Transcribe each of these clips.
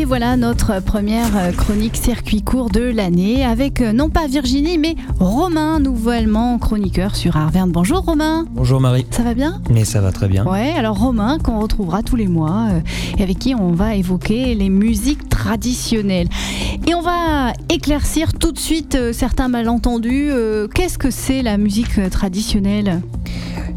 Et voilà notre première euh, chronique circuit court de l'année avec euh, non pas Virginie mais Romain, nouvellement chroniqueur sur Arverne. Bonjour Romain. Bonjour Marie. Ça va bien? Mais ça va très bien. Ouais, alors Romain qu'on retrouvera tous les mois euh, et avec qui on va évoquer les musiques traditionnelles. Et on va éclaircir tout de suite certains malentendus. Qu'est-ce que c'est la musique traditionnelle?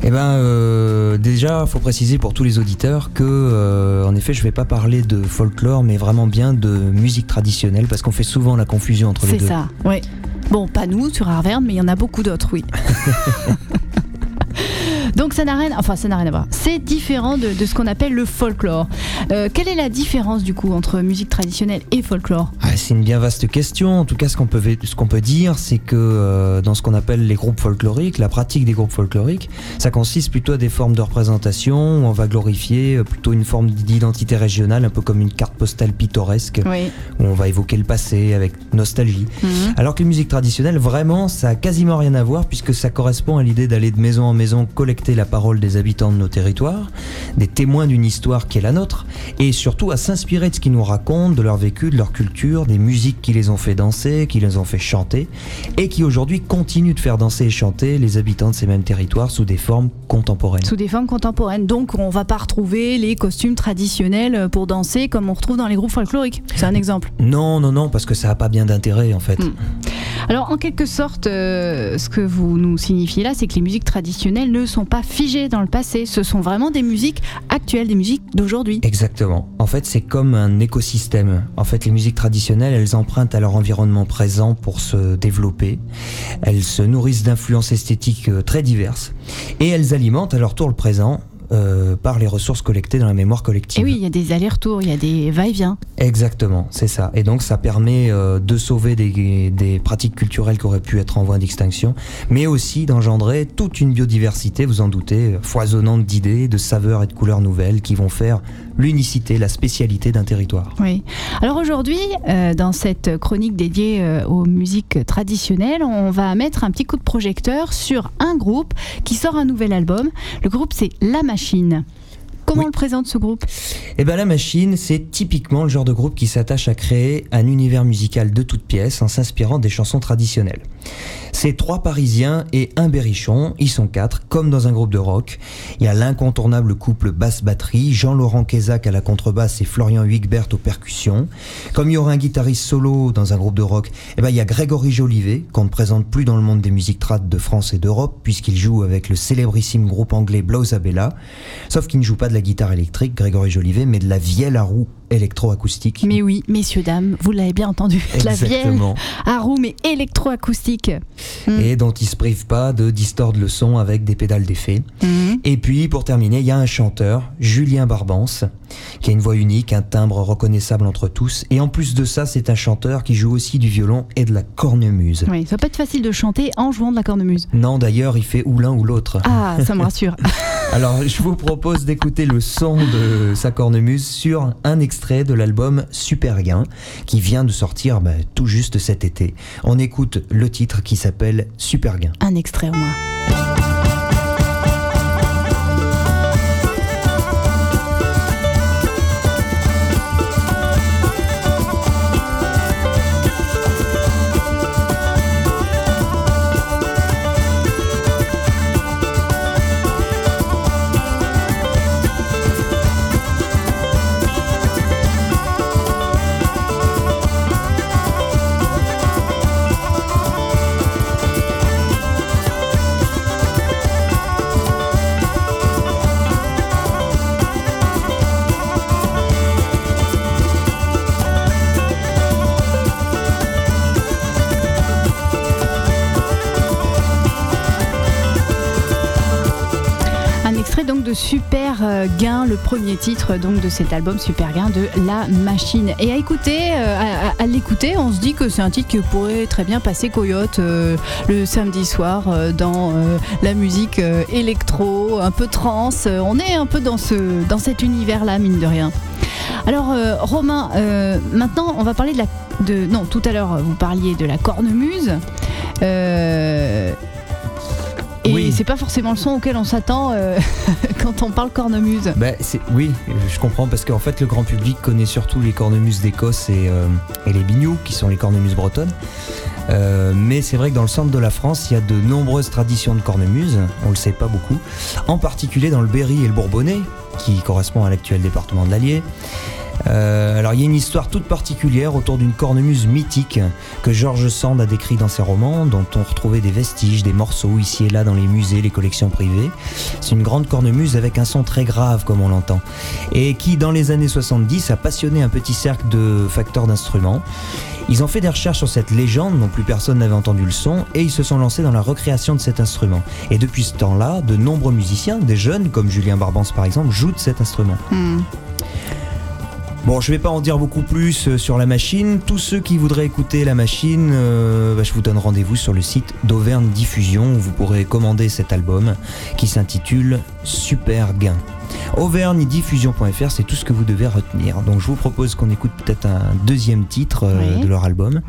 Eh ben, euh, déjà, faut préciser pour tous les auditeurs que, euh, en effet, je vais pas parler de folklore, mais vraiment bien de musique traditionnelle, parce qu'on fait souvent la confusion entre les deux. C'est ça, oui. Bon, pas nous sur Arverne, mais il y en a beaucoup d'autres, oui. Donc ça n'a rien, enfin ça n'a rien à voir. C'est différent de, ce qu'on appelle le folklore. Euh, quelle est la différence du coup entre musique traditionnelle et folklore? Ah, C'est une bien vaste question. En tout cas, ce qu'on peut, ce qu'on peut dire, c'est que euh, dans ce qu'on appelle les groupes folkloriques, la pratique des groupes folkloriques, ça consiste plutôt à des formes de représentation où on va glorifier euh, plutôt une forme d'identité régionale, un peu comme une carte postale pittoresque, où on va évoquer le passé avec nostalgie. Mhm. Alors que les musiques traditionnelles, vraiment, ça a quasiment rien à voir puisque ça correspond à l'idée d'aller de maison en maison la parole des habitants de nos territoires, des témoins d'une histoire qui est la nôtre, et surtout à s'inspirer de ce qu'ils nous racontent, de leur vécu, de leur culture, des musiques qui les ont fait danser, qui les ont fait chanter, et qui aujourd'hui continuent de faire danser et chanter les habitants de ces mêmes territoires sous des formes contemporaines. Sous des formes contemporaines. Donc on va pas retrouver les costumes traditionnels pour danser comme on retrouve dans les groupes folkloriques. C'est un exemple. Non, non, non, parce que ça n'a pas bien d'intérêt en fait. Hmm. Alors en quelque sorte, euh, ce que vous nous signifiez là, c'est que les musiques traditionnelles ne sont pas figées dans le passé. Ce sont vraiment des musiques actuelles, des musiques d'aujourd'hui. Exactement. En fait, c'est comme un écosystème. En fait, les musiques traditionnelles, elles empruntent à leur environnement présent pour se développer. Elles se nourrissent d'influences esthétiques euh, très diverses et elles alimentent à leur tour le présent euh, par les ressources collectées dans la mémoire collective. Et oui, il y a des allers-retours, il y a des va-et-vient. Exactement, c'est ça. Et donc ça permet euh, de sauver des, des, pratiques culturelles qui auraient pu être en voie d'extinction, mais aussi d'engendrer toute une biodiversité, vous en doutez, foisonnante d'idées, de saveurs et de couleurs nouvelles qui vont faire l'unicité, la spécialité d'un territoire. Oui. Alors aujourd'hui, euh, dans cette chronique dédiée aux musiques traditionnelles, on va mettre un petit coup de projecteur sur un groupe qui sort un nouvel album. Le groupe c'est La Machine. Comment on le présente ce groupe? Eh ben la machine, c'est typiquement le genre de groupe qui s'attache à créer un univers musical de toutes pièces en s'inspirant des chansons traditionnelles. C'est trois Parisiens et un Berrichon, ils sont quatre, comme dans un groupe de rock. Il y a l'incontournable couple basse-batterie, Jean-Laurent Kézac à la contrebasse et Florian Huigbert aux percussions. Comme il y aura un guitariste solo dans un groupe de rock, eh ben il y a Grégory Jolivet, qu'on ne présente plus dans le monde des musiques trad de France et d'Europe, puisqu'il joue avec le célébrissime groupe anglais Blowzabella. Sauf qu'il ne joue pas de la guitare électrique, Grégory Jolivet, mais de la vielle à roue électroacoustique. Mais oui, messieurs, dames, vous l'avez bien entendu. La vielle à roue, mais électroacoustique. Hmm. Et dont il se prive pas de distordre le son avec des pédales d'effet. Hmm. Et puis, pour terminer, il y a un chanteur, Julien Barbance, qui a une voix unique, un timbre reconnaissable entre tous. Et en plus de ça, c'est un chanteur qui joue aussi du violon et de la cornemuse. Oui, ça peut pas être facile de chanter en jouant de la cornemuse. Non, d'ailleurs, il fait ou l'un ou l'autre. Ah, ça me rassure. Alors, je vous propose d'écouter le son de sa cornemuse sur un extrait de l'album Super Gain, qui vient de sortir bah, tout juste cet été. On écoute le titre qui s'appelle Super Gain. Un extrait au moins. Donc de Super euh, Gain, le premier titre donc de cet album Super Gain de La Machine. Et à écouter, euh, à, l'écouter, on se dit que c'est un titre qui pourrait très bien passer Coyote euh, le samedi soir dans la musique électro, un peu trans. On est un peu dans ce dans cet univers-là, mine de rien. Alors Romain, maintenant on va parler de la de non tout à l'heure vous parliez de la cornemuse. Et c'est pas forcément le son auquel on s'attend euh, quand on parle cornemuse. Bah, oui, je comprends parce qu'en fait le grand public connaît surtout les cornemuses d'Écosse et, euh, et, les bignous qui sont les cornemuses bretonnes. Euh, mais c'est vrai que dans le centre de la France, il y a de nombreuses traditions de cornemuse, on le sait pas beaucoup, en particulier dans le Berry et le Bourbonnais, qui correspond à l'actuel département de l'Allier. Euh, alors il y a une histoire toute particulière autour d'une cornemuse mythique que George Sand a décrit dans ses romans, dont on retrouvait des vestiges, des morceaux ici et là dans les musées, les collections privées. C'est une grande cornemuse avec un son très grave comme on l'entend, et qui dans les années 70 a passionné un petit cercle de facteurs d'instruments. Ils ont fait des recherches sur cette légende dont plus personne n'avait entendu le son et ils se sont lancés dans la recréation de cet instrument. Et depuis ce temps-là, de nombreux musiciens, des jeunes comme Julien Barbance par exemple, jouent de cet instrument. Hmm. Bon, je vais pas en dire beaucoup plus euh, sur la machine. Tous ceux qui voudraient écouter la machine, euh, bah, je vous donne rendez-vous sur le site d'Auvergne Diffusion où vous pourrez commander cet album qui s'intitule Super Gain. Auvergne-diffusion.fr, c'est tout ce que vous devez retenir. Donc je vous propose qu'on écoute peut-être un deuxième titre euh, de leur album.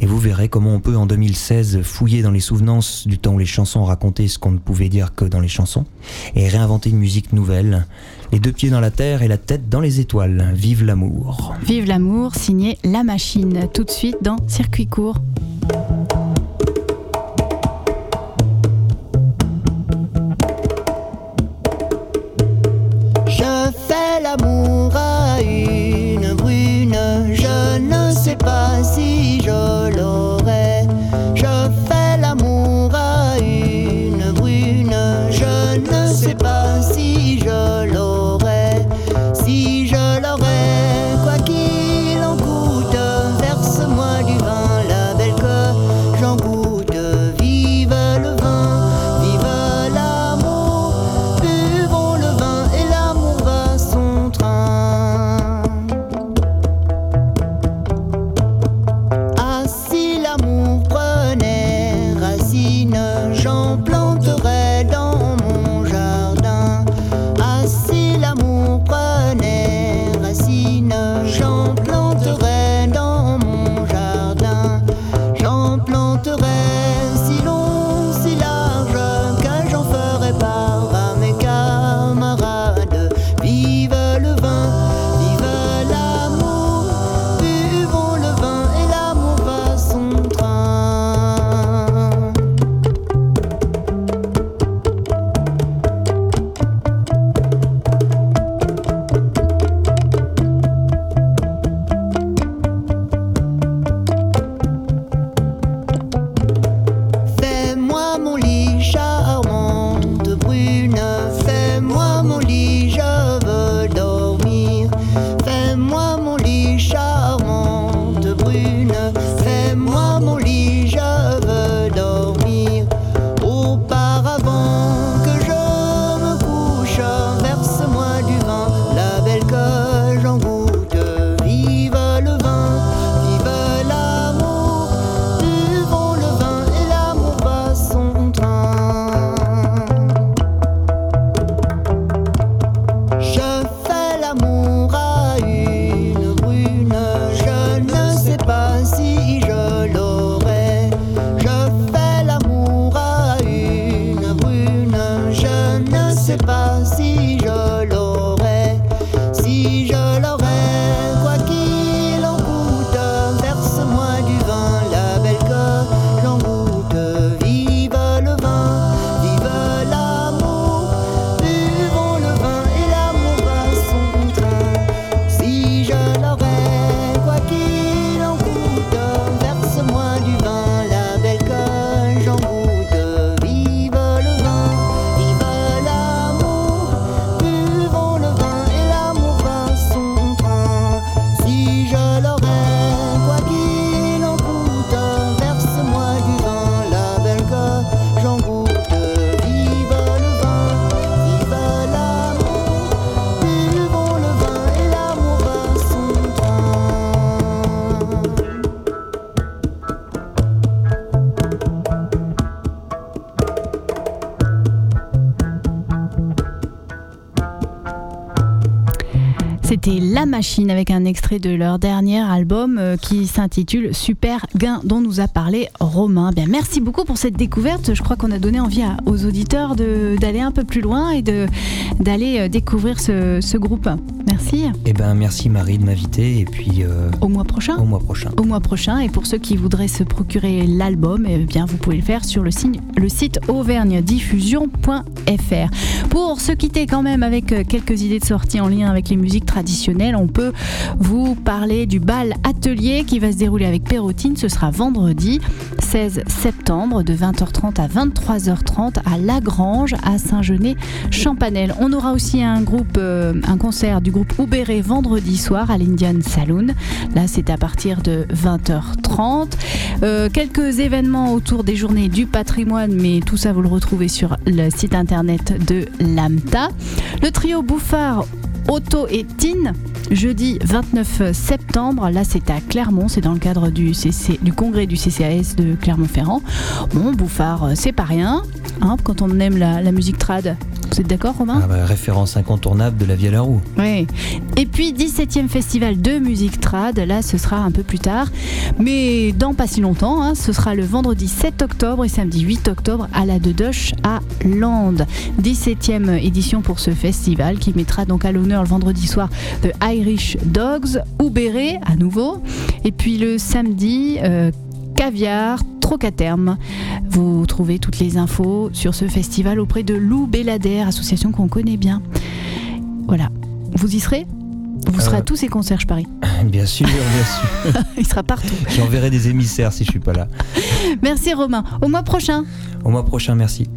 Et vous verrez comment on peut en 2016 fouiller dans les souvenances du temps où les chansons racontaient ce qu'on ne pouvait dire que dans les chansons et réinventer une musique nouvelle. Les deux pieds dans la terre et la tête dans les étoiles. Vive l'amour. Vive l'amour, signé La Machine. Tout de suite dans Circuit court. Machine avec un extrait de leur dernier album euh, qui s'intitule Super Gain dont nous a parlé Romain. Bien, merci beaucoup pour cette découverte. Je crois qu'on a donné envie aux auditeurs d'aller un peu plus loin et d'aller euh, découvrir ce, groupe. Merci. Eh ben, merci Marie de m'inviter et puis euh, au mois prochain. Au mois prochain. Au mois prochain. Et pour ceux qui voudraient se procurer l'album, eh bien, vous pouvez le faire sur le, signe, le site auvergnediffusion.fr. Pour se quitter quand même avec quelques idées de sortie en lien avec les musiques traditionnelles, on peut vous parler du bal atelier qui va se dérouler avec Perrotine. Ce sera vendredi 16 septembre de 20h30 à 23h30 à Lagrange à Saint-Genès-Champanel. On aura aussi un groupe, euh, un concert du groupe Oubéré vendredi soir à l'Indian Saloon. Là, c'est à partir de 20h30. Euh, quelques événements autour des journées du patrimoine, mais tout ça vous le retrouvez sur le site internet de l'AMTA. Le trio Bouffard Auto et Tin, jeudi 29 septembre. Là, c'est à Clermont, c'est dans le cadre du, CC, du congrès du CCAS de Clermont-Ferrand. Bon, Bouffard, euh, c'est pas rien, hein, quand on aime la musique trad. Vous êtes d'accord, Romain ah bah, Référence incontournable de la Vie à la Roue. Oui. Et puis, 17e festival de musique trad. Là, ce sera un peu plus tard. Mais dans pas si longtemps, hein, ce sera le vendredi 7 octobre et samedi 8 octobre à la Dedoche à Land. 17e édition pour ce festival qui mettra donc à l'honneur le vendredi soir de Irish Dogs Béret à nouveau. Et puis le samedi, euh, caviar, Trocaterme. Vous trouvez toutes les infos sur ce festival auprès de Lou Bellader, association qu'on connaît bien. Voilà. Vous y serez? Vous serez à euh, tous ces concerts, je parie. Bien sûr, bien sûr. Il sera partout. J'enverrai des émissaires si je suis pas là. Merci Romain. Au mois prochain. Au mois prochain, merci.